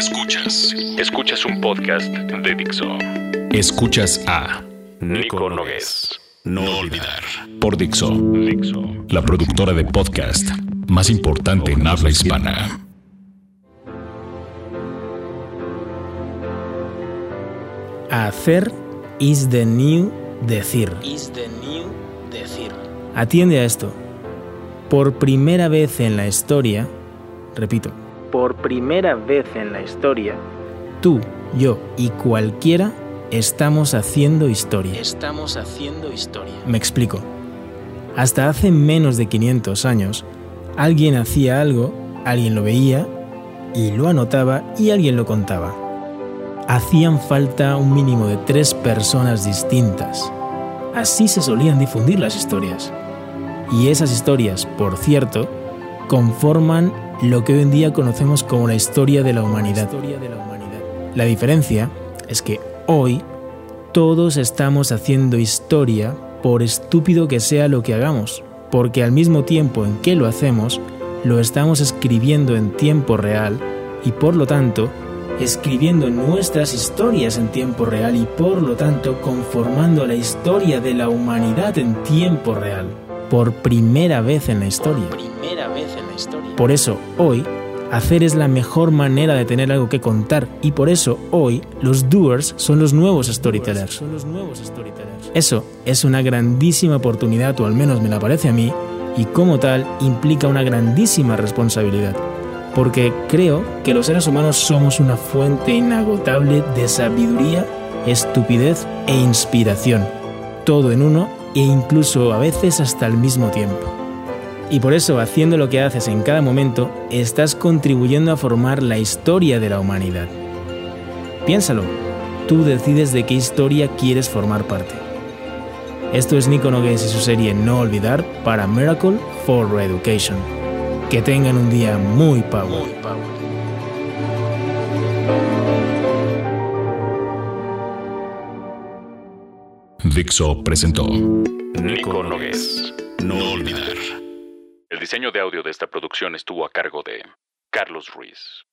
Escuchas. Escuchas un podcast de Dixo. Escuchas a Nico Nogués. No olvidar. Por Dixo. Dixo. La productora de podcast más importante en habla hispana. Hacer is the new decir. Is the new decir. Atiende a esto. Por primera vez en la historia, repito, por primera vez en la historia, tú, yo y cualquiera estamos haciendo historia. Estamos haciendo historia. Me explico. Hasta hace menos de 500 años, alguien hacía algo, alguien lo veía y lo anotaba y alguien lo contaba. Hacían falta un mínimo de tres personas distintas. Así se solían difundir las historias. Y esas historias, por cierto, conforman lo que hoy en día conocemos como la historia de la humanidad. La diferencia es que hoy todos estamos haciendo historia por estúpido que sea lo que hagamos, porque al mismo tiempo en que lo hacemos, lo estamos escribiendo en tiempo real y por lo tanto escribiendo nuestras historias en tiempo real y por lo tanto conformando la historia de la humanidad en tiempo real por primera vez en la historia. Primera vez en la historia. Por eso, hoy, hacer es la mejor manera de tener algo que contar y por eso hoy los doers son los nuevos storytellers. Eso es una grandísima oportunidad, o al menos me la parece a mí, y como tal implica una grandísima responsabilidad. Porque creo que los seres humanos somos una fuente inagotable de sabiduría, estupidez e inspiración. Todo en uno e incluso a veces hasta al mismo tiempo. Y por eso, haciendo lo que haces en cada momento, estás contribuyendo a formar la historia de la humanidad. Piénsalo, tú decides de qué historia quieres formar parte. Esto es Nico Nogues y su serie No Olvidar para Miracle for Reeducation. Que tengan un día muy power. Muy power. Dixo presentó Nico Nogués. No olvidar. El diseño de audio de esta producción estuvo a cargo de Carlos Ruiz.